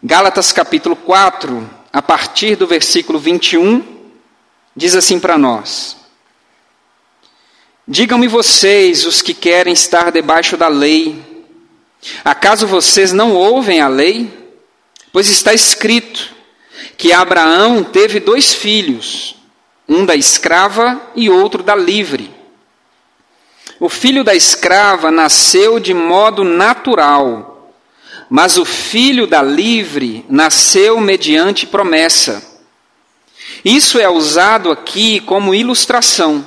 Gálatas capítulo 4, a partir do versículo 21, diz assim para nós: Digam-me vocês, os que querem estar debaixo da lei, acaso vocês não ouvem a lei? Pois está escrito que Abraão teve dois filhos, um da escrava e outro da livre. O filho da escrava nasceu de modo natural, mas o filho da livre nasceu mediante promessa. Isso é usado aqui como ilustração.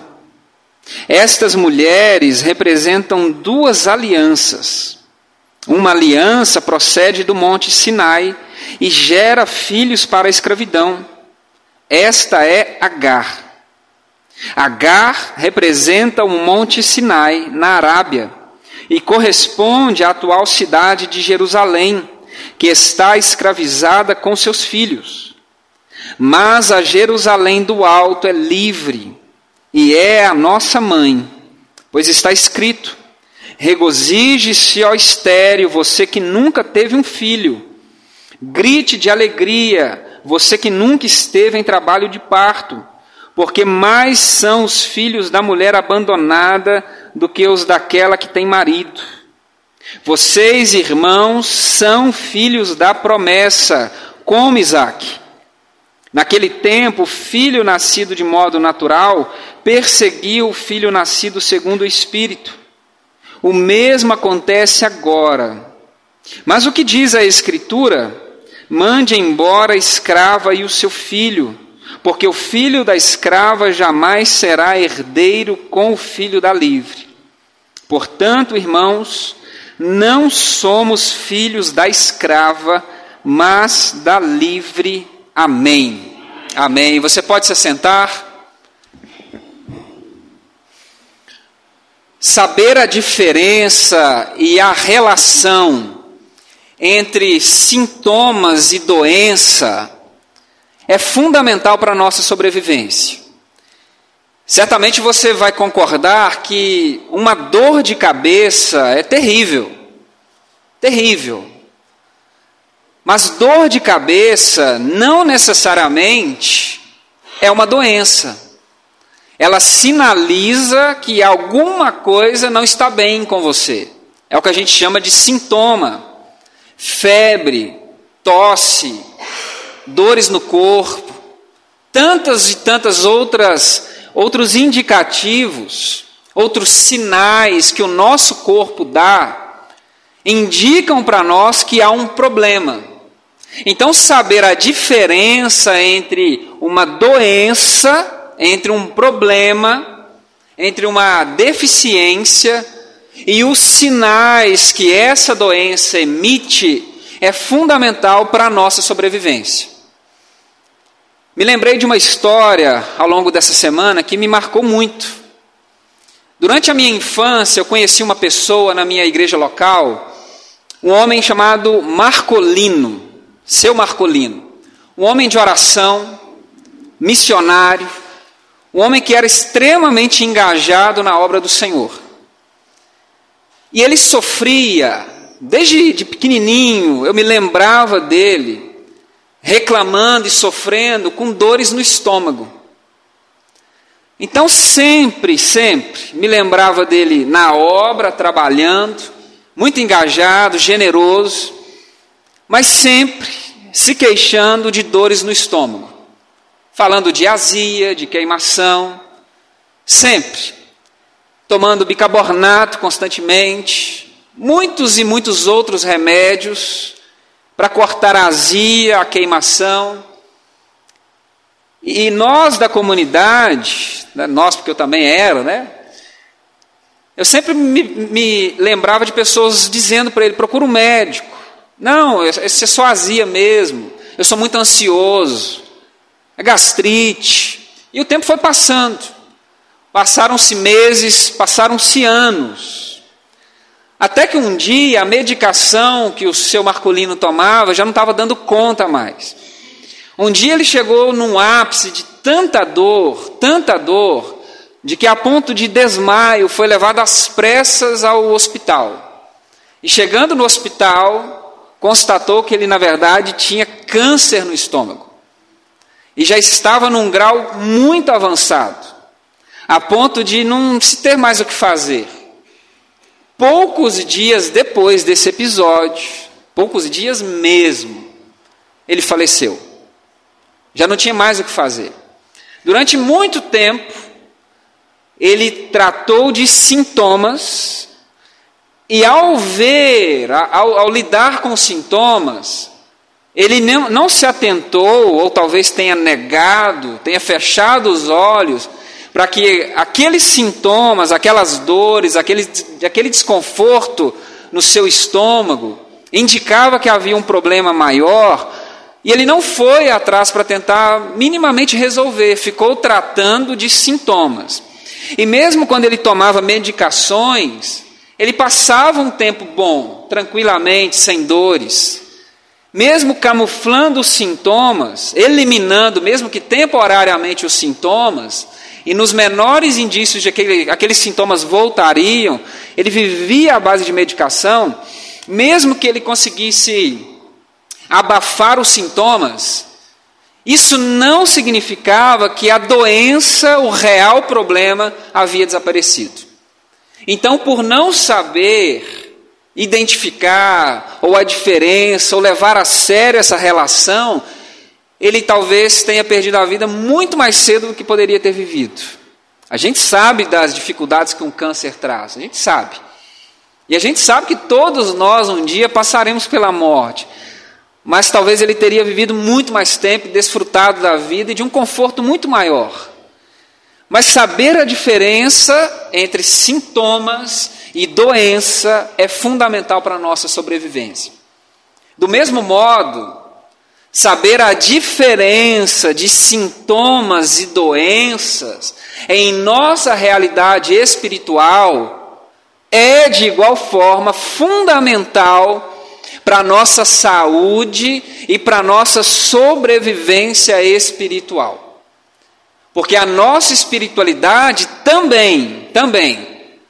Estas mulheres representam duas alianças. Uma aliança procede do Monte Sinai e gera filhos para a escravidão. Esta é Agar. Agar representa o Monte Sinai, na Arábia, e corresponde à atual cidade de Jerusalém, que está escravizada com seus filhos. Mas a Jerusalém do alto é livre e é a nossa mãe, pois está escrito: Regozije-se, ó estéreo, você que nunca teve um filho. Grite de alegria, você que nunca esteve em trabalho de parto porque mais são os filhos da mulher abandonada do que os daquela que tem marido. Vocês, irmãos, são filhos da promessa, como Isaac. Naquele tempo, o filho nascido de modo natural perseguiu o filho nascido segundo o Espírito. O mesmo acontece agora. Mas o que diz a Escritura? Mande embora a escrava e o seu filho porque o filho da escrava jamais será herdeiro com o filho da livre. Portanto, irmãos, não somos filhos da escrava, mas da livre. Amém. Amém. Você pode se assentar. Saber a diferença e a relação entre sintomas e doença é fundamental para a nossa sobrevivência. Certamente você vai concordar que uma dor de cabeça é terrível. Terrível. Mas dor de cabeça não necessariamente é uma doença. Ela sinaliza que alguma coisa não está bem com você. É o que a gente chama de sintoma. Febre, tosse, dores no corpo, tantas e tantas outras outros indicativos, outros sinais que o nosso corpo dá, indicam para nós que há um problema. Então, saber a diferença entre uma doença, entre um problema, entre uma deficiência e os sinais que essa doença emite é fundamental para a nossa sobrevivência. Me lembrei de uma história ao longo dessa semana que me marcou muito. Durante a minha infância, eu conheci uma pessoa na minha igreja local, um homem chamado Marcolino, seu Marcolino, um homem de oração, missionário, um homem que era extremamente engajado na obra do Senhor. E ele sofria, desde de pequenininho, eu me lembrava dele, reclamando e sofrendo com dores no estômago. Então, sempre, sempre me lembrava dele na obra, trabalhando, muito engajado, generoso, mas sempre se queixando de dores no estômago, falando de azia, de queimação, sempre tomando bicarbonato constantemente, muitos e muitos outros remédios para cortar a azia, a queimação. E nós da comunidade, né, nós porque eu também era, né? Eu sempre me, me lembrava de pessoas dizendo para ele: procura um médico. Não, isso é só azia mesmo. Eu sou muito ansioso. É gastrite. E o tempo foi passando. Passaram-se meses, passaram-se anos. Até que um dia a medicação que o seu Marcolino tomava já não estava dando conta mais. Um dia ele chegou num ápice de tanta dor, tanta dor, de que a ponto de desmaio foi levado às pressas ao hospital. E chegando no hospital, constatou que ele, na verdade, tinha câncer no estômago. E já estava num grau muito avançado, a ponto de não se ter mais o que fazer. Poucos dias depois desse episódio, poucos dias mesmo, ele faleceu. Já não tinha mais o que fazer. Durante muito tempo, ele tratou de sintomas e ao ver, ao, ao lidar com sintomas, ele não, não se atentou, ou talvez tenha negado, tenha fechado os olhos, para que aqueles sintomas, aquelas dores, aquele, aquele desconforto no seu estômago, indicava que havia um problema maior, e ele não foi atrás para tentar minimamente resolver, ficou tratando de sintomas. E mesmo quando ele tomava medicações, ele passava um tempo bom, tranquilamente, sem dores. Mesmo camuflando os sintomas, eliminando, mesmo que temporariamente, os sintomas, e nos menores indícios de que aquele, aqueles sintomas voltariam, ele vivia à base de medicação, mesmo que ele conseguisse abafar os sintomas, isso não significava que a doença, o real problema, havia desaparecido. Então, por não saber identificar ou a diferença ou levar a sério essa relação, ele talvez tenha perdido a vida muito mais cedo do que poderia ter vivido. A gente sabe das dificuldades que um câncer traz, a gente sabe. E a gente sabe que todos nós um dia passaremos pela morte. Mas talvez ele teria vivido muito mais tempo, desfrutado da vida e de um conforto muito maior. Mas saber a diferença entre sintomas e doença é fundamental para a nossa sobrevivência. Do mesmo modo, saber a diferença de sintomas e doenças em nossa realidade espiritual é, de igual forma, fundamental para nossa saúde e para nossa sobrevivência espiritual. Porque a nossa espiritualidade também, também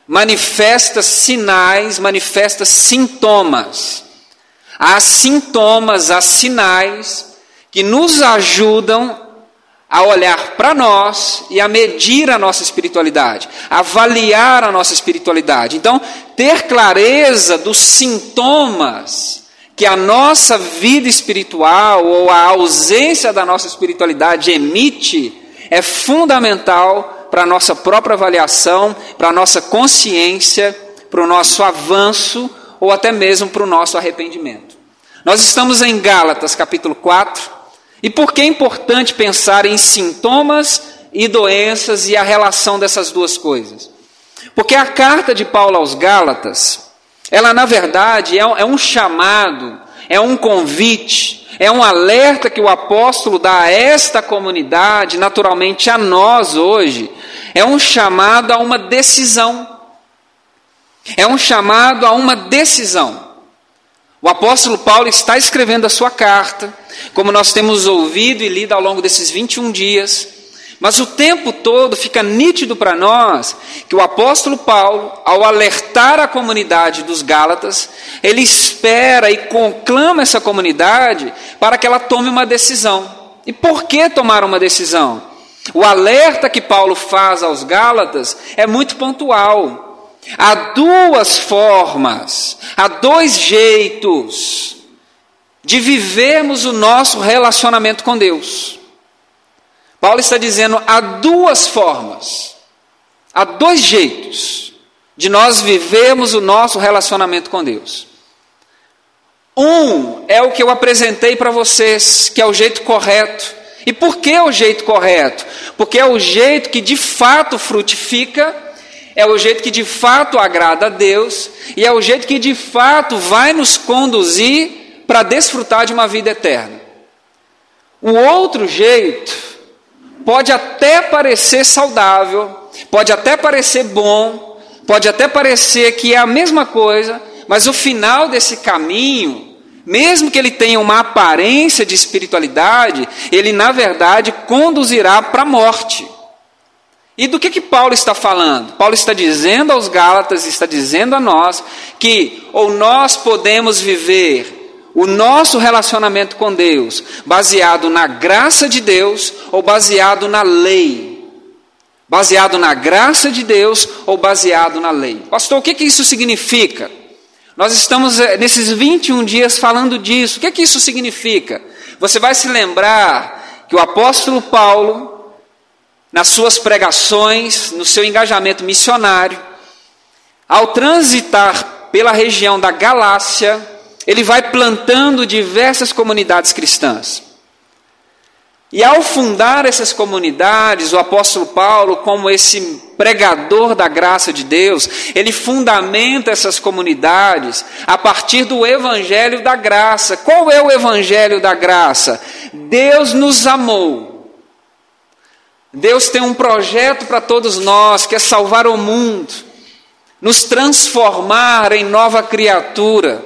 manifesta sinais, manifesta sintomas. Há sintomas, há sinais que nos ajudam a olhar para nós e a medir a nossa espiritualidade, avaliar a nossa espiritualidade. Então, ter clareza dos sintomas que a nossa vida espiritual ou a ausência da nossa espiritualidade emite é fundamental para a nossa própria avaliação, para a nossa consciência, para o nosso avanço ou até mesmo para o nosso arrependimento. Nós estamos em Gálatas, capítulo 4, e por que é importante pensar em sintomas e doenças e a relação dessas duas coisas? Porque a carta de Paulo aos Gálatas, ela na verdade é um é chamado, é um convite é um alerta que o apóstolo dá a esta comunidade, naturalmente a nós hoje. É um chamado a uma decisão. É um chamado a uma decisão. O apóstolo Paulo está escrevendo a sua carta, como nós temos ouvido e lido ao longo desses 21 dias. Mas o tempo todo fica nítido para nós que o apóstolo Paulo, ao alertar a comunidade dos Gálatas, ele espera e conclama essa comunidade para que ela tome uma decisão. E por que tomar uma decisão? O alerta que Paulo faz aos Gálatas é muito pontual. Há duas formas, há dois jeitos de vivermos o nosso relacionamento com Deus. Paulo está dizendo há duas formas, há dois jeitos de nós vivermos o nosso relacionamento com Deus. Um é o que eu apresentei para vocês, que é o jeito correto. E por que é o jeito correto? Porque é o jeito que de fato frutifica, é o jeito que de fato agrada a Deus, e é o jeito que de fato vai nos conduzir para desfrutar de uma vida eterna. O outro jeito pode até parecer saudável, pode até parecer bom, pode até parecer que é a mesma coisa, mas o final desse caminho, mesmo que ele tenha uma aparência de espiritualidade, ele na verdade conduzirá para a morte. E do que, que Paulo está falando? Paulo está dizendo aos Gálatas, está dizendo a nós, que ou nós podemos viver o nosso relacionamento com Deus, baseado na graça de Deus ou baseado na lei? Baseado na graça de Deus ou baseado na lei? Pastor, o que, que isso significa? Nós estamos eh, nesses 21 dias falando disso. O que, que isso significa? Você vai se lembrar que o apóstolo Paulo, nas suas pregações, no seu engajamento missionário, ao transitar pela região da Galácia, ele vai plantando diversas comunidades cristãs. E ao fundar essas comunidades, o apóstolo Paulo, como esse pregador da graça de Deus, ele fundamenta essas comunidades a partir do evangelho da graça. Qual é o evangelho da graça? Deus nos amou. Deus tem um projeto para todos nós, que é salvar o mundo, nos transformar em nova criatura,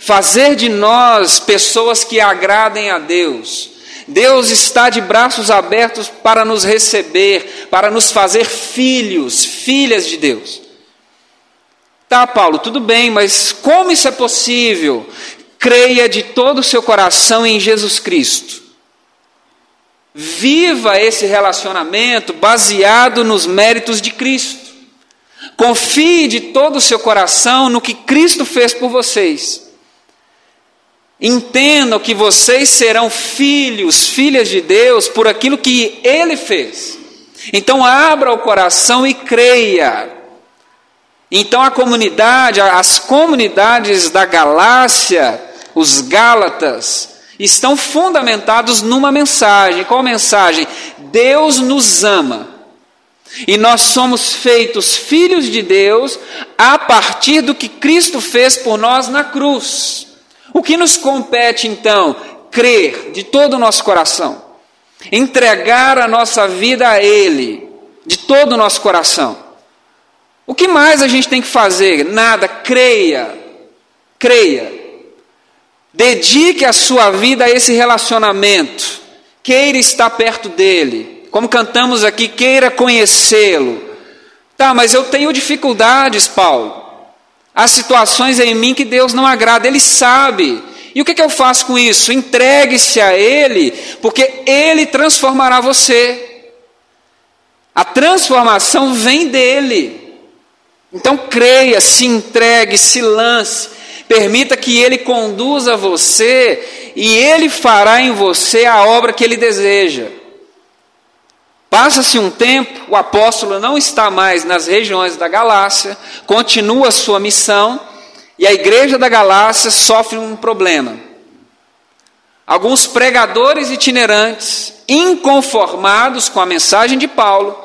fazer de nós pessoas que agradem a Deus. Deus está de braços abertos para nos receber, para nos fazer filhos, filhas de Deus. Tá, Paulo, tudo bem, mas como isso é possível? Creia de todo o seu coração em Jesus Cristo. Viva esse relacionamento baseado nos méritos de Cristo. Confie de todo o seu coração no que Cristo fez por vocês. Entendam que vocês serão filhos, filhas de Deus por aquilo que Ele fez. Então abra o coração e creia. Então a comunidade, as comunidades da Galácia, os Gálatas, estão fundamentados numa mensagem. Qual mensagem? Deus nos ama. E nós somos feitos filhos de Deus a partir do que Cristo fez por nós na cruz. O que nos compete então? Crer de todo o nosso coração, entregar a nossa vida a Ele, de todo o nosso coração. O que mais a gente tem que fazer? Nada, creia, creia. Dedique a sua vida a esse relacionamento, queira estar perto dele, como cantamos aqui, queira conhecê-lo. Tá, mas eu tenho dificuldades, Paulo. Há situações em mim que Deus não agrada, Ele sabe. E o que, que eu faço com isso? Entregue-se a Ele, porque Ele transformará você. A transformação vem dele. Então creia, se entregue, se lance, permita que Ele conduza você e Ele fará em você a obra que Ele deseja. Passa-se um tempo, o apóstolo não está mais nas regiões da Galácia, continua a sua missão, e a igreja da Galácia sofre um problema. Alguns pregadores itinerantes, inconformados com a mensagem de Paulo,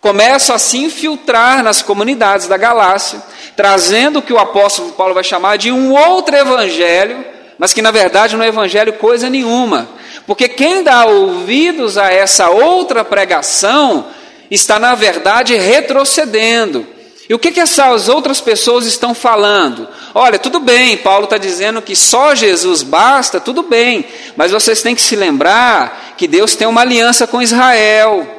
começam a se infiltrar nas comunidades da Galácia, trazendo o que o apóstolo Paulo vai chamar de um outro evangelho, mas que na verdade não é evangelho coisa nenhuma, porque quem dá ouvidos a essa outra pregação está, na verdade, retrocedendo. E o que, que essas outras pessoas estão falando? Olha, tudo bem, Paulo está dizendo que só Jesus basta, tudo bem, mas vocês têm que se lembrar que Deus tem uma aliança com Israel.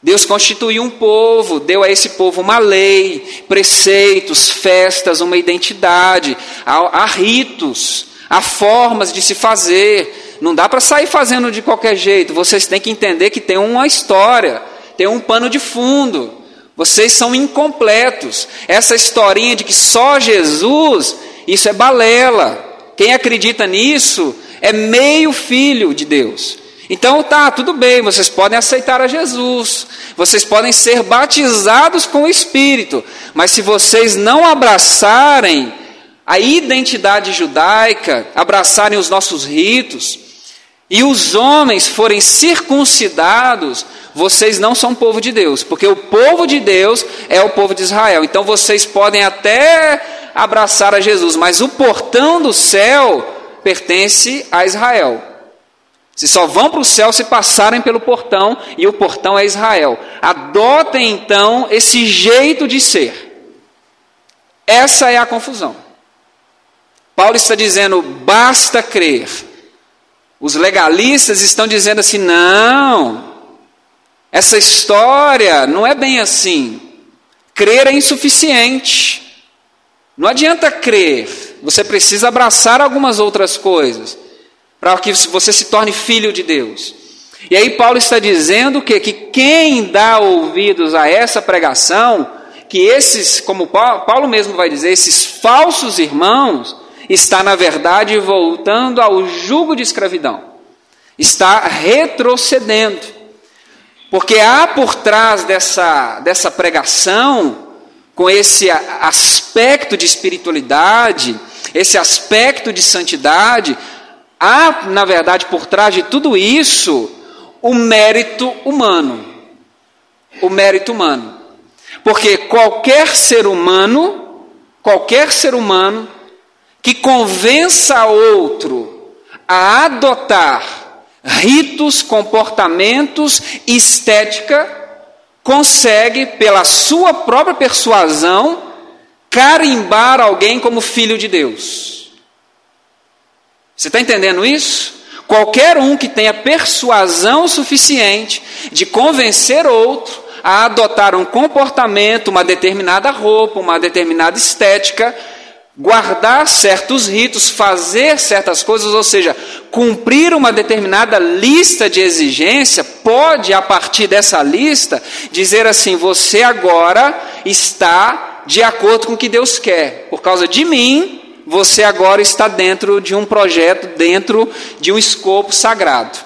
Deus constituiu um povo, deu a esse povo uma lei, preceitos, festas, uma identidade, há, há ritos, há formas de se fazer. Não dá para sair fazendo de qualquer jeito. Vocês têm que entender que tem uma história, tem um pano de fundo. Vocês são incompletos. Essa historinha de que só Jesus, isso é balela. Quem acredita nisso é meio filho de Deus. Então tá, tudo bem, vocês podem aceitar a Jesus, vocês podem ser batizados com o Espírito, mas se vocês não abraçarem a identidade judaica, abraçarem os nossos ritos, e os homens forem circuncidados, vocês não são povo de Deus, porque o povo de Deus é o povo de Israel. Então vocês podem até abraçar a Jesus, mas o portão do céu pertence a Israel. Se só vão para o céu se passarem pelo portão, e o portão é Israel. Adotem então esse jeito de ser. Essa é a confusão. Paulo está dizendo: basta crer os legalistas estão dizendo assim: não, essa história não é bem assim. Crer é insuficiente. Não adianta crer. você precisa abraçar algumas outras coisas para que você se torne filho de Deus. E aí Paulo está dizendo que, que quem dá ouvidos a essa pregação, que esses, como Paulo mesmo vai dizer, esses falsos irmãos, está na verdade voltando ao jugo de escravidão, está retrocedendo, porque há por trás dessa, dessa pregação, com esse aspecto de espiritualidade, esse aspecto de santidade, há, na verdade, por trás de tudo isso, o mérito humano. O mérito humano. Porque qualquer ser humano, qualquer ser humano que convença outro a adotar ritos, comportamentos, estética, consegue, pela sua própria persuasão, carimbar alguém como filho de Deus. Você está entendendo isso? Qualquer um que tenha persuasão suficiente de convencer outro a adotar um comportamento, uma determinada roupa, uma determinada estética, guardar certos ritos, fazer certas coisas, ou seja, cumprir uma determinada lista de exigência, pode, a partir dessa lista, dizer assim: você agora está de acordo com o que Deus quer, por causa de mim, você agora está dentro de um projeto, dentro de um escopo sagrado.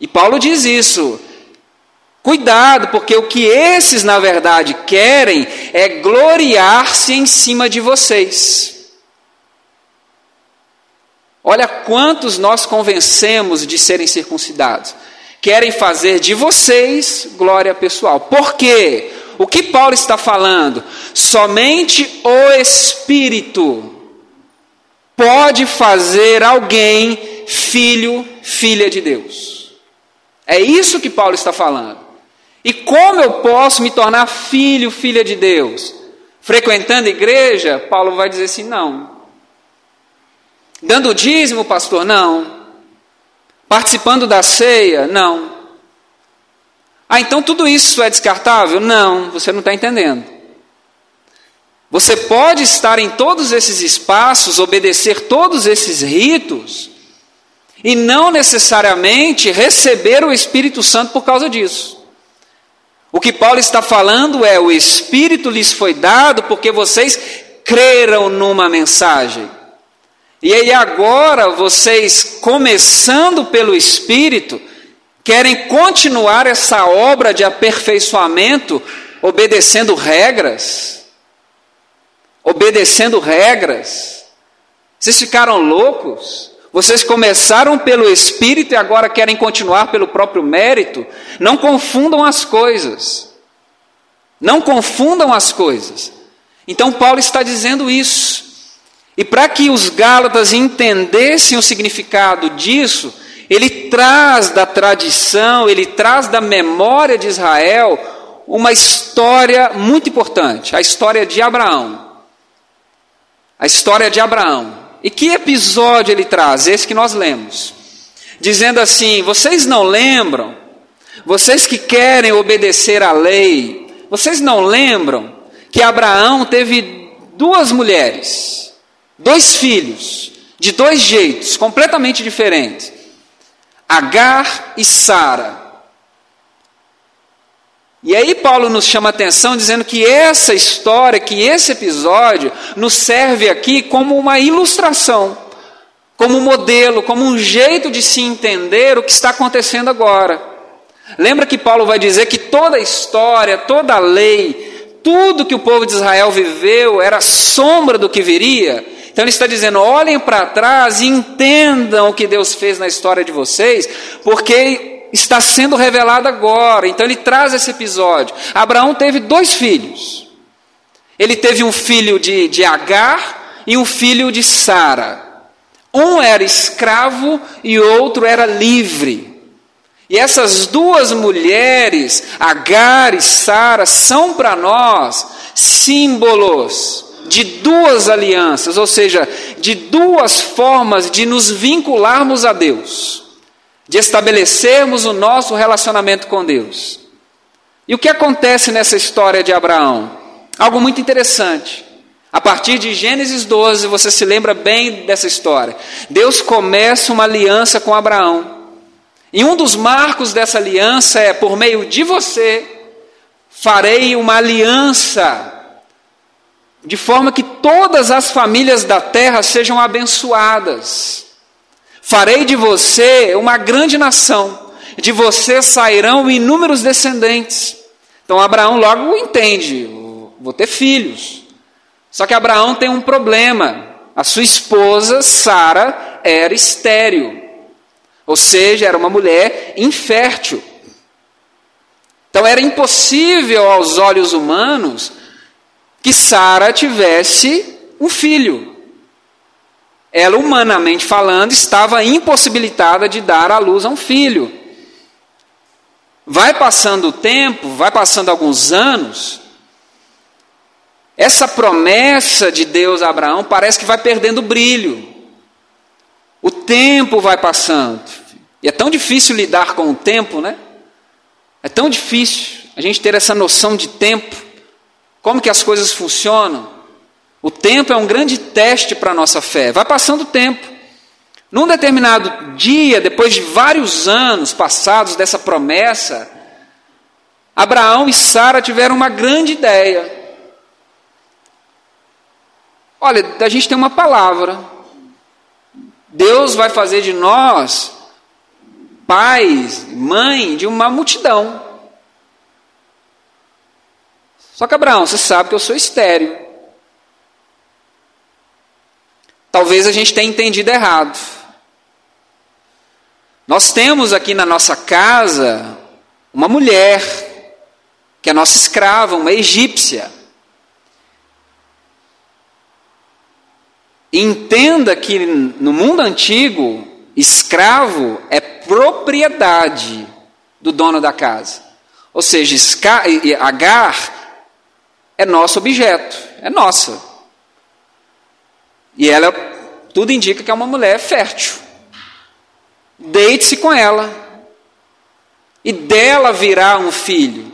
E Paulo diz isso. Cuidado, porque o que esses, na verdade, querem é gloriar-se em cima de vocês. Olha quantos nós convencemos de serem circuncidados. Querem fazer de vocês glória pessoal. Por quê? O que Paulo está falando? Somente o Espírito pode fazer alguém filho, filha de Deus. É isso que Paulo está falando. E como eu posso me tornar filho, filha de Deus? Frequentando a igreja, Paulo vai dizer assim: não. Dando dízimo, pastor? Não. Participando da ceia? Não. Ah, então tudo isso é descartável? Não, você não está entendendo. Você pode estar em todos esses espaços, obedecer todos esses ritos, e não necessariamente receber o Espírito Santo por causa disso. O que Paulo está falando é: o Espírito lhes foi dado porque vocês creram numa mensagem. E aí agora vocês, começando pelo Espírito, querem continuar essa obra de aperfeiçoamento obedecendo regras obedecendo regras. Vocês ficaram loucos? Vocês começaram pelo Espírito e agora querem continuar pelo próprio mérito? Não confundam as coisas. Não confundam as coisas. Então, Paulo está dizendo isso. E para que os Gálatas entendessem o significado disso, ele traz da tradição, ele traz da memória de Israel uma história muito importante, a história de Abraão a história de Abraão. E que episódio ele traz? Esse que nós lemos. Dizendo assim: vocês não lembram, vocês que querem obedecer à lei, vocês não lembram que Abraão teve duas mulheres, dois filhos, de dois jeitos completamente diferentes: Agar e Sara. E aí Paulo nos chama atenção dizendo que essa história, que esse episódio nos serve aqui como uma ilustração, como um modelo, como um jeito de se entender o que está acontecendo agora. Lembra que Paulo vai dizer que toda a história, toda a lei, tudo que o povo de Israel viveu era sombra do que viria? Então ele está dizendo: olhem para trás e entendam o que Deus fez na história de vocês, porque está sendo revelado agora. Então ele traz esse episódio. Abraão teve dois filhos. Ele teve um filho de, de Agar e um filho de Sara. Um era escravo e outro era livre. E essas duas mulheres, Agar e Sara, são para nós símbolos de duas alianças, ou seja, de duas formas de nos vincularmos a Deus de estabelecermos o nosso relacionamento com Deus. E o que acontece nessa história de Abraão? Algo muito interessante. A partir de Gênesis 12, você se lembra bem dessa história. Deus começa uma aliança com Abraão. E um dos marcos dessa aliança é: por meio de você, farei uma aliança, de forma que todas as famílias da terra sejam abençoadas. Farei de você uma grande nação, de você sairão inúmeros descendentes. Então Abraão logo entende: vou ter filhos. Só que Abraão tem um problema. A sua esposa, Sara, era estéril. Ou seja, era uma mulher infértil. Então era impossível aos olhos humanos que Sara tivesse um filho. Ela, humanamente falando, estava impossibilitada de dar à luz a um filho. Vai passando o tempo, vai passando alguns anos, essa promessa de Deus a Abraão parece que vai perdendo brilho. O tempo vai passando. E é tão difícil lidar com o tempo, né? É tão difícil a gente ter essa noção de tempo, como que as coisas funcionam. O tempo é um grande teste para a nossa fé. Vai passando o tempo. Num determinado dia, depois de vários anos passados dessa promessa, Abraão e Sara tiveram uma grande ideia. Olha, a gente tem uma palavra. Deus vai fazer de nós pais, mãe de uma multidão. Só que Abraão, você sabe que eu sou estéreo. Talvez a gente tenha entendido errado. Nós temos aqui na nossa casa uma mulher, que é nossa escrava, uma egípcia. Entenda que no mundo antigo, escravo é propriedade do dono da casa. Ou seja, Agar é nosso objeto, é nossa. E ela, tudo indica que é uma mulher fértil. Deite-se com ela. E dela virá um filho.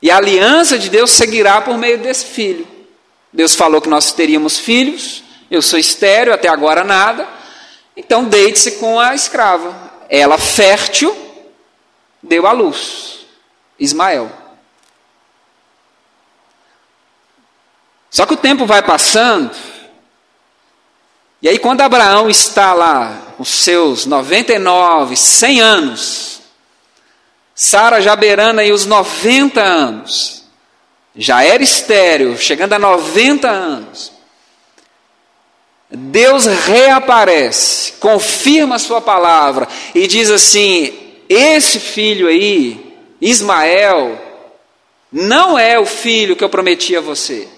E a aliança de Deus seguirá por meio desse filho. Deus falou que nós teríamos filhos, eu sou estéreo, até agora nada. Então deite-se com a escrava. Ela, fértil, deu à luz. Ismael. Só que o tempo vai passando. E aí, quando Abraão está lá, com seus 99, 100 anos, Sara já beirando aí os 90 anos, já era estéreo, chegando a 90 anos, Deus reaparece, confirma a sua palavra e diz assim: esse filho aí, Ismael, não é o filho que eu prometi a você.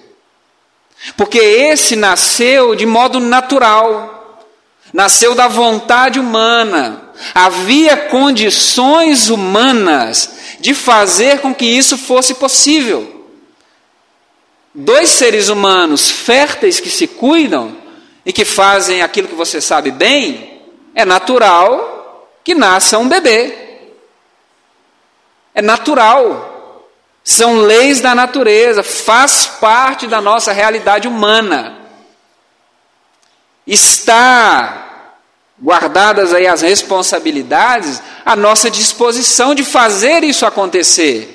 Porque esse nasceu de modo natural, nasceu da vontade humana. Havia condições humanas de fazer com que isso fosse possível. Dois seres humanos férteis que se cuidam e que fazem aquilo que você sabe bem, é natural que nasça um bebê. É natural. São leis da natureza, faz parte da nossa realidade humana. Está guardadas aí as responsabilidades à nossa disposição de fazer isso acontecer.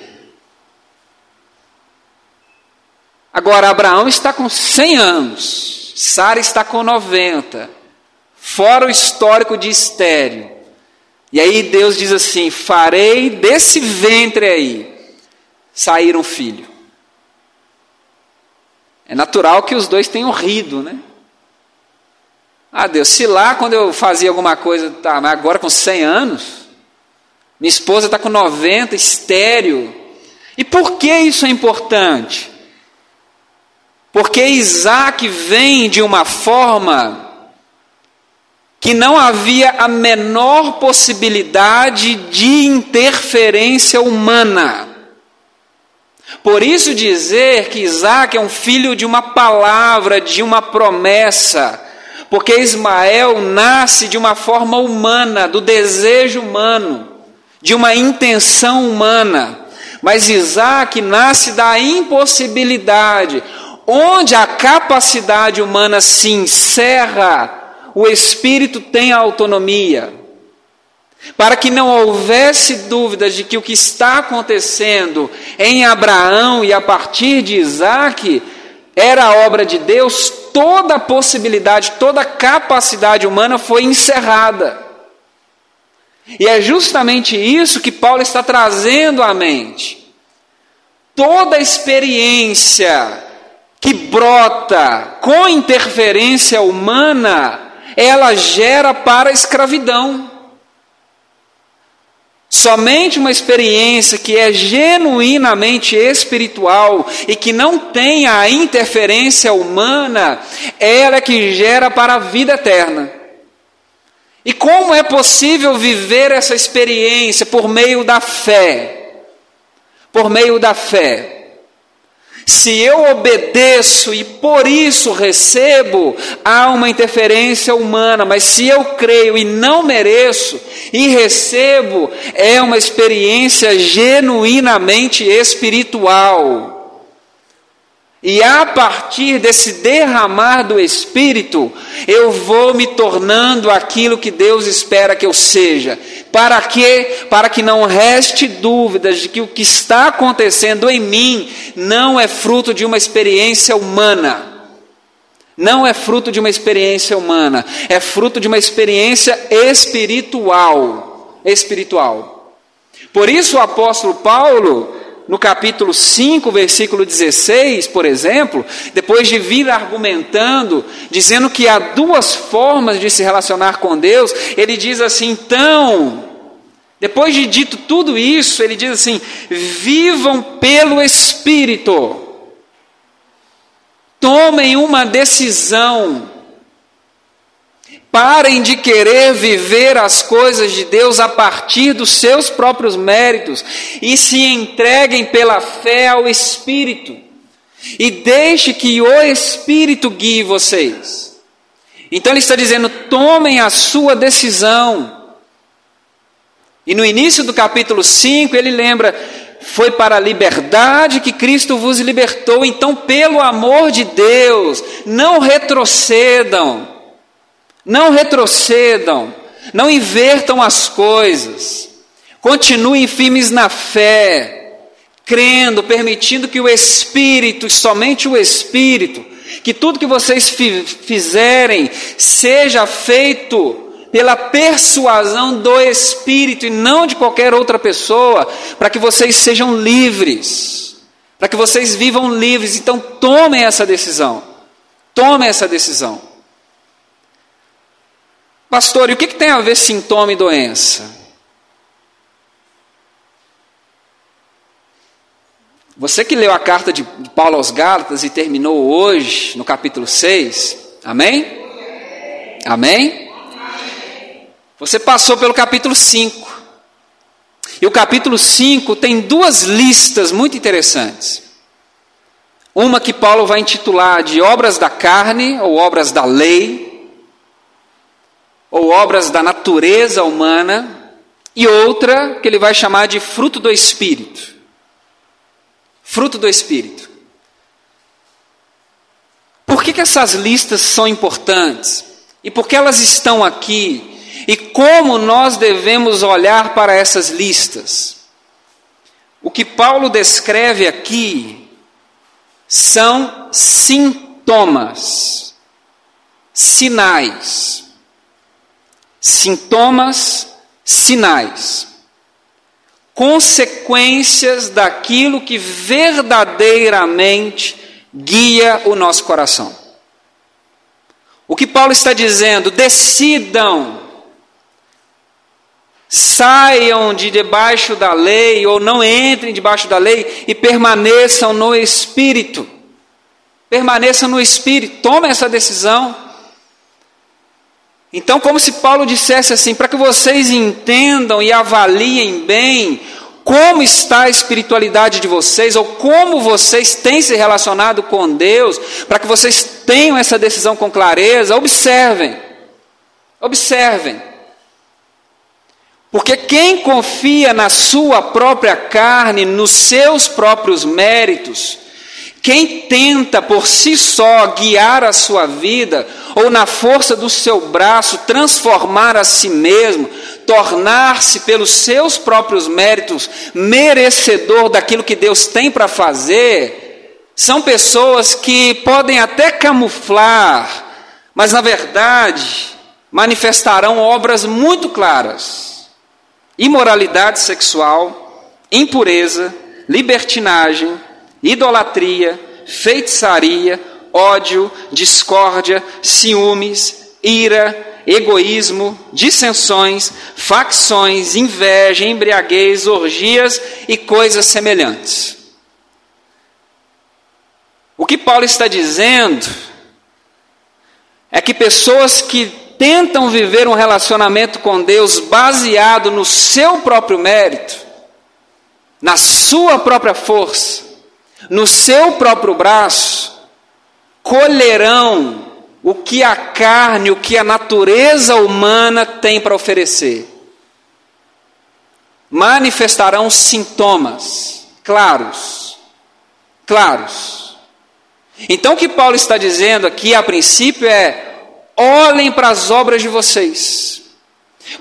Agora, Abraão está com 100 anos. Sara está com 90, fora o histórico de estéreo. E aí Deus diz assim: farei desse ventre aí sair um filho. É natural que os dois tenham rido, né? Ah, Deus, se lá quando eu fazia alguma coisa, tá, mas agora com 100 anos, minha esposa está com 90, estéreo. E por que isso é importante? Porque Isaac vem de uma forma que não havia a menor possibilidade de interferência humana. Por isso dizer que Isaac é um filho de uma palavra, de uma promessa, porque Ismael nasce de uma forma humana, do desejo humano, de uma intenção humana. Mas Isaac nasce da impossibilidade, onde a capacidade humana se encerra, o espírito tem autonomia. Para que não houvesse dúvidas de que o que está acontecendo em Abraão e a partir de Isaac era a obra de Deus, toda a possibilidade, toda a capacidade humana foi encerrada. E é justamente isso que Paulo está trazendo à mente. Toda experiência que brota com interferência humana, ela gera para a escravidão. Somente uma experiência que é genuinamente espiritual e que não tem a interferência humana, ela é que gera para a vida eterna. E como é possível viver essa experiência por meio da fé? Por meio da fé. Se eu obedeço e por isso recebo, há uma interferência humana, mas se eu creio e não mereço e recebo, é uma experiência genuinamente espiritual. E a partir desse derramar do Espírito, eu vou me tornando aquilo que Deus espera que eu seja. Para quê? Para que não reste dúvidas de que o que está acontecendo em mim não é fruto de uma experiência humana. Não é fruto de uma experiência humana, é fruto de uma experiência espiritual. Espiritual. Por isso o apóstolo Paulo, no capítulo 5, versículo 16, por exemplo, depois de vir argumentando, dizendo que há duas formas de se relacionar com Deus, ele diz assim: então, depois de dito tudo isso, ele diz assim: vivam pelo Espírito, tomem uma decisão Parem de querer viver as coisas de Deus a partir dos seus próprios méritos e se entreguem pela fé ao Espírito. E deixe que o Espírito guie vocês. Então ele está dizendo: tomem a sua decisão. E no início do capítulo 5 ele lembra: foi para a liberdade que Cristo vos libertou, então, pelo amor de Deus, não retrocedam. Não retrocedam, não invertam as coisas, continuem firmes na fé, crendo, permitindo que o Espírito, somente o Espírito, que tudo que vocês fizerem seja feito pela persuasão do Espírito e não de qualquer outra pessoa, para que vocês sejam livres, para que vocês vivam livres. Então tomem essa decisão. Tomem essa decisão. Pastor, e o que, que tem a ver sintoma e doença? Você que leu a carta de Paulo aos Gálatas e terminou hoje no capítulo 6, amém? Amém? Você passou pelo capítulo 5. E o capítulo 5 tem duas listas muito interessantes. Uma que Paulo vai intitular de obras da carne ou obras da lei, ou obras da natureza humana, e outra que ele vai chamar de fruto do Espírito. Fruto do Espírito. Por que, que essas listas são importantes? E por que elas estão aqui? E como nós devemos olhar para essas listas? O que Paulo descreve aqui são sintomas, sinais sintomas, sinais, consequências daquilo que verdadeiramente guia o nosso coração. O que Paulo está dizendo? Decidam, saiam de debaixo da lei ou não entrem debaixo da lei e permaneçam no Espírito. Permaneçam no Espírito, tomem essa decisão. Então, como se Paulo dissesse assim, para que vocês entendam e avaliem bem como está a espiritualidade de vocês, ou como vocês têm se relacionado com Deus, para que vocês tenham essa decisão com clareza, observem. Observem. Porque quem confia na sua própria carne, nos seus próprios méritos, Quem tenta por si só guiar a sua vida, ou na força do seu braço transformar a si mesmo, tornar-se pelos seus próprios méritos merecedor daquilo que Deus tem para fazer, são pessoas que podem até camuflar, mas na verdade manifestarão obras muito claras: imoralidade sexual, impureza, libertinagem, idolatria, feitiçaria, ódio, discórdia, ciúmes, ira, egoísmo, dissensões, facções, inveja, embriaguez, orgias e coisas semelhantes. O que Paulo está dizendo é que pessoas que tentam viver um relacionamento com Deus baseado no seu próprio mérito, na sua própria força, no seu próprio braço, colherão o que a carne, o que a natureza humana tem para oferecer. Manifestarão sintomas claros, claros. Então o que Paulo está dizendo aqui a princípio é: olhem para as obras de vocês.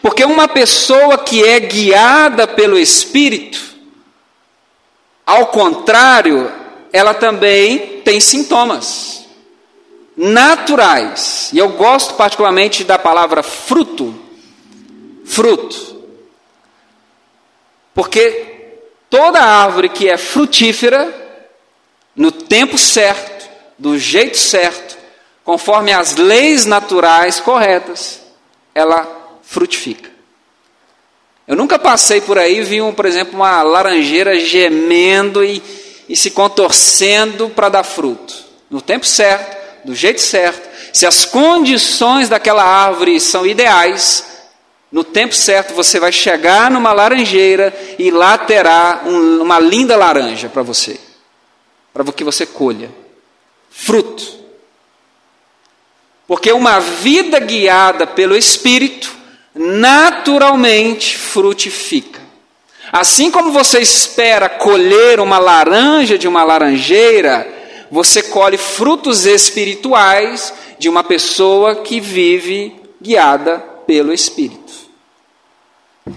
Porque uma pessoa que é guiada pelo Espírito, ao contrário, ela também tem sintomas naturais. E eu gosto particularmente da palavra fruto. Fruto. Porque toda árvore que é frutífera, no tempo certo, do jeito certo, conforme as leis naturais corretas, ela frutifica. Eu nunca passei por aí e vi, um, por exemplo, uma laranjeira gemendo e, e se contorcendo para dar fruto. No tempo certo, do jeito certo, se as condições daquela árvore são ideais, no tempo certo você vai chegar numa laranjeira e lá terá um, uma linda laranja para você, para que você colha fruto. Porque uma vida guiada pelo Espírito naturalmente frutifica. Assim como você espera colher uma laranja de uma laranjeira, você colhe frutos espirituais de uma pessoa que vive guiada pelo Espírito.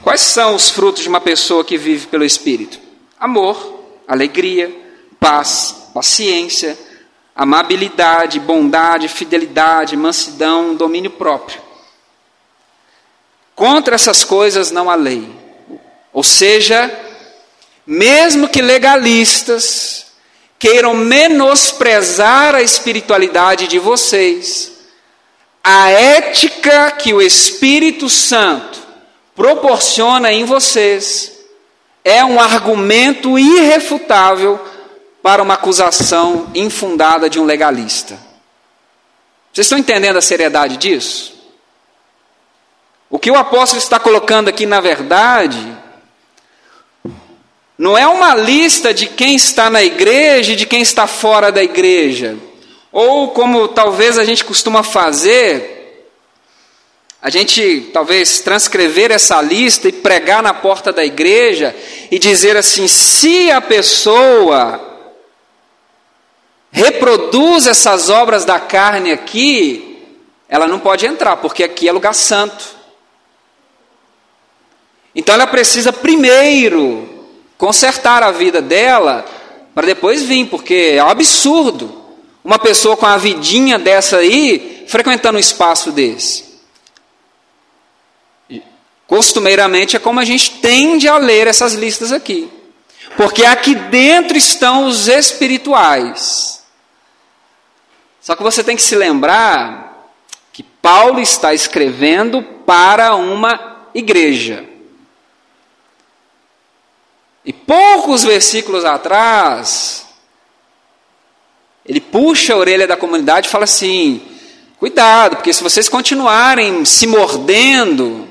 Quais são os frutos de uma pessoa que vive pelo Espírito? Amor, alegria, paz, paciência, amabilidade, bondade, fidelidade, mansidão, domínio próprio. Contra essas coisas não há lei. Ou seja, mesmo que legalistas queiram menosprezar a espiritualidade de vocês, a ética que o Espírito Santo proporciona em vocês é um argumento irrefutável para uma acusação infundada de um legalista. Vocês estão entendendo a seriedade disso? O que o apóstolo está colocando aqui, na verdade, não é uma lista de quem está na igreja e de quem está fora da igreja. Ou como talvez a gente costuma fazer, a gente talvez transcrever essa lista e pregar na porta da igreja e dizer assim: se a pessoa reproduz essas obras da carne aqui, ela não pode entrar, porque aqui é lugar santo. Então ela precisa primeiro consertar a vida dela para depois vir, porque é um absurdo uma pessoa com a vidinha dessa aí frequentando um espaço desse. Costumeiramente é como a gente tende a ler essas listas aqui. Porque aqui dentro estão os espirituais. Só que você tem que se lembrar que Paulo está escrevendo para uma igreja. E poucos versículos atrás, ele puxa a orelha da comunidade e fala assim: cuidado, porque se vocês continuarem se mordendo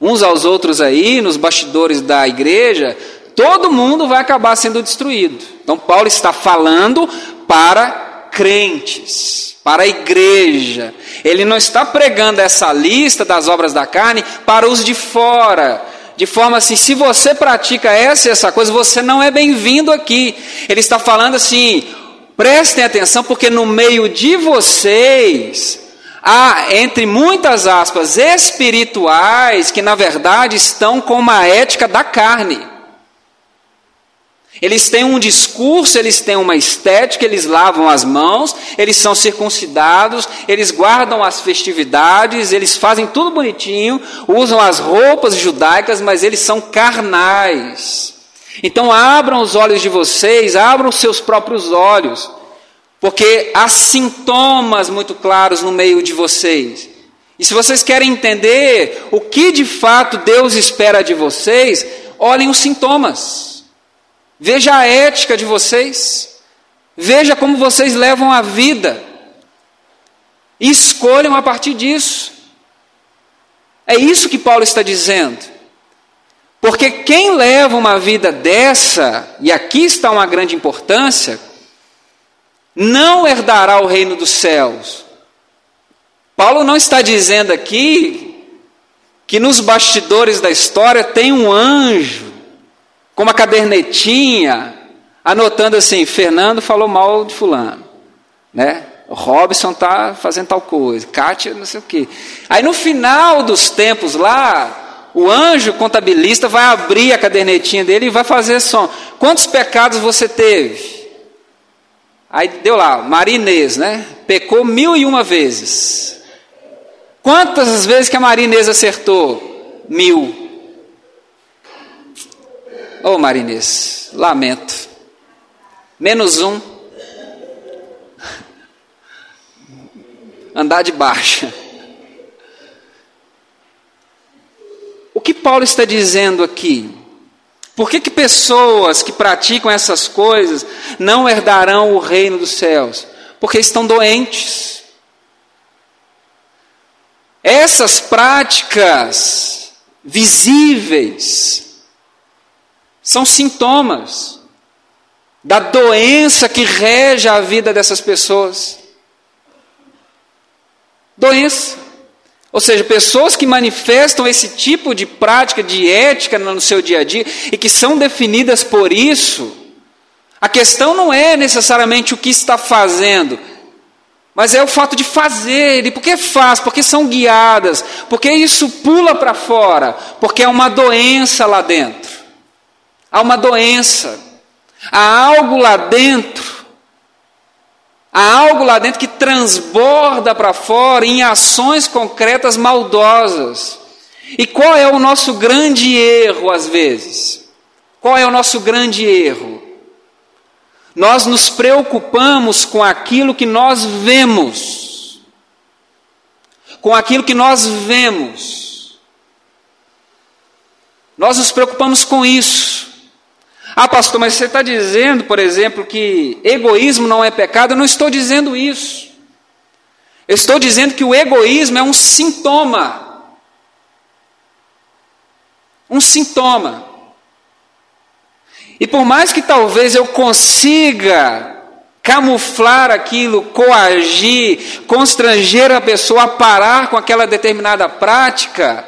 uns aos outros aí, nos bastidores da igreja, todo mundo vai acabar sendo destruído. Então, Paulo está falando para crentes, para a igreja. Ele não está pregando essa lista das obras da carne para os de fora de forma assim, se você pratica essa e essa coisa, você não é bem-vindo aqui. Ele está falando assim: Prestem atenção, porque no meio de vocês há, entre muitas aspas, espirituais que na verdade estão com uma ética da carne. Eles têm um discurso, eles têm uma estética, eles lavam as mãos, eles são circuncidados, eles guardam as festividades, eles fazem tudo bonitinho, usam as roupas judaicas, mas eles são carnais. Então abram os olhos de vocês, abram os seus próprios olhos, porque há sintomas muito claros no meio de vocês. E se vocês querem entender o que de fato Deus espera de vocês, olhem os sintomas. Veja a ética de vocês. Veja como vocês levam a vida. E escolham a partir disso. É isso que Paulo está dizendo. Porque quem leva uma vida dessa, e aqui está uma grande importância, não herdará o reino dos céus. Paulo não está dizendo aqui que nos bastidores da história tem um anjo com uma cadernetinha, anotando assim: Fernando falou mal de Fulano, né? Robson está fazendo tal coisa, Kátia não sei o quê. Aí no final dos tempos lá, o anjo contabilista vai abrir a cadernetinha dele e vai fazer som. Quantos pecados você teve? Aí deu lá, Marinês, né? Pecou mil e uma vezes. Quantas vezes que a Marinês acertou? Mil. Ô oh, Marinês, lamento. Menos um. Andar de baixa. O que Paulo está dizendo aqui? Por que, que pessoas que praticam essas coisas não herdarão o reino dos céus? Porque estão doentes. Essas práticas visíveis, são sintomas da doença que rege a vida dessas pessoas. Doença. Ou seja, pessoas que manifestam esse tipo de prática de ética no seu dia a dia e que são definidas por isso. A questão não é necessariamente o que está fazendo, mas é o fato de fazer. E por que faz? Porque são guiadas. Porque isso pula para fora. Porque é uma doença lá dentro. Há uma doença, há algo lá dentro, há algo lá dentro que transborda para fora em ações concretas maldosas. E qual é o nosso grande erro às vezes? Qual é o nosso grande erro? Nós nos preocupamos com aquilo que nós vemos. Com aquilo que nós vemos. Nós nos preocupamos com isso. Ah, pastor, mas você está dizendo, por exemplo, que egoísmo não é pecado? Eu não estou dizendo isso. Eu estou dizendo que o egoísmo é um sintoma. Um sintoma. E por mais que talvez eu consiga camuflar aquilo, coagir, constranger a pessoa a parar com aquela determinada prática,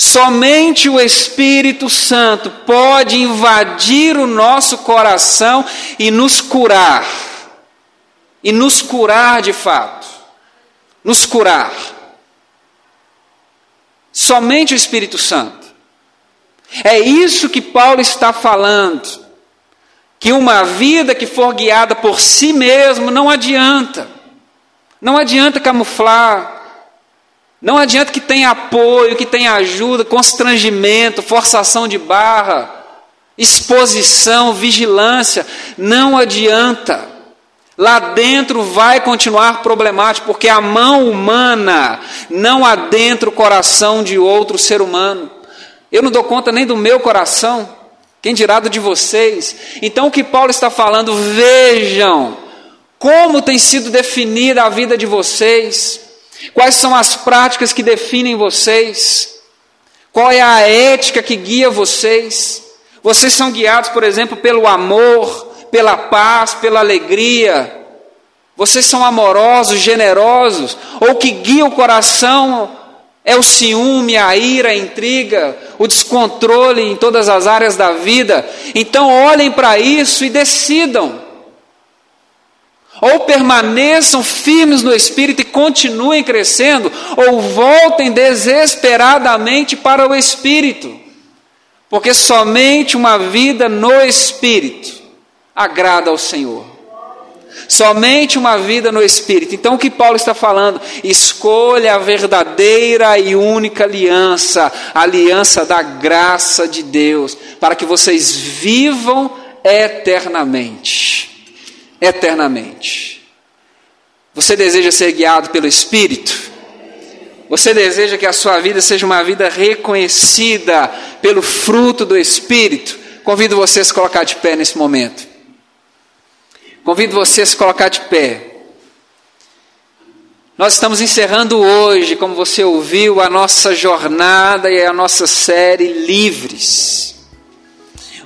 Somente o Espírito Santo pode invadir o nosso coração e nos curar. E nos curar de fato. Nos curar. Somente o Espírito Santo. É isso que Paulo está falando. Que uma vida que for guiada por si mesmo não adianta. Não adianta camuflar, não adianta que tenha apoio, que tenha ajuda, constrangimento, forçação de barra, exposição, vigilância. Não adianta. Lá dentro vai continuar problemático, porque a mão humana não adentra o coração de outro ser humano. Eu não dou conta nem do meu coração, quem dirá do de vocês. Então o que Paulo está falando, vejam como tem sido definida a vida de vocês. Quais são as práticas que definem vocês? Qual é a ética que guia vocês? Vocês são guiados, por exemplo, pelo amor, pela paz, pela alegria. Vocês são amorosos, generosos, ou que guia o coração é o ciúme, a ira, a intriga, o descontrole em todas as áreas da vida. Então olhem para isso e decidam. Ou permaneçam firmes no Espírito e continuem crescendo, ou voltem desesperadamente para o Espírito. Porque somente uma vida no Espírito agrada ao Senhor. Somente uma vida no Espírito. Então o que Paulo está falando? Escolha a verdadeira e única aliança, a aliança da graça de Deus, para que vocês vivam eternamente eternamente. Você deseja ser guiado pelo Espírito? Você deseja que a sua vida seja uma vida reconhecida pelo fruto do Espírito? Convido você a se colocar de pé nesse momento. Convido você a se colocar de pé. Nós estamos encerrando hoje, como você ouviu, a nossa jornada e a nossa série Livres.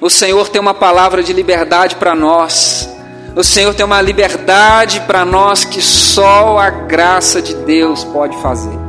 O Senhor tem uma palavra de liberdade para nós. O Senhor tem uma liberdade para nós que só a graça de Deus pode fazer.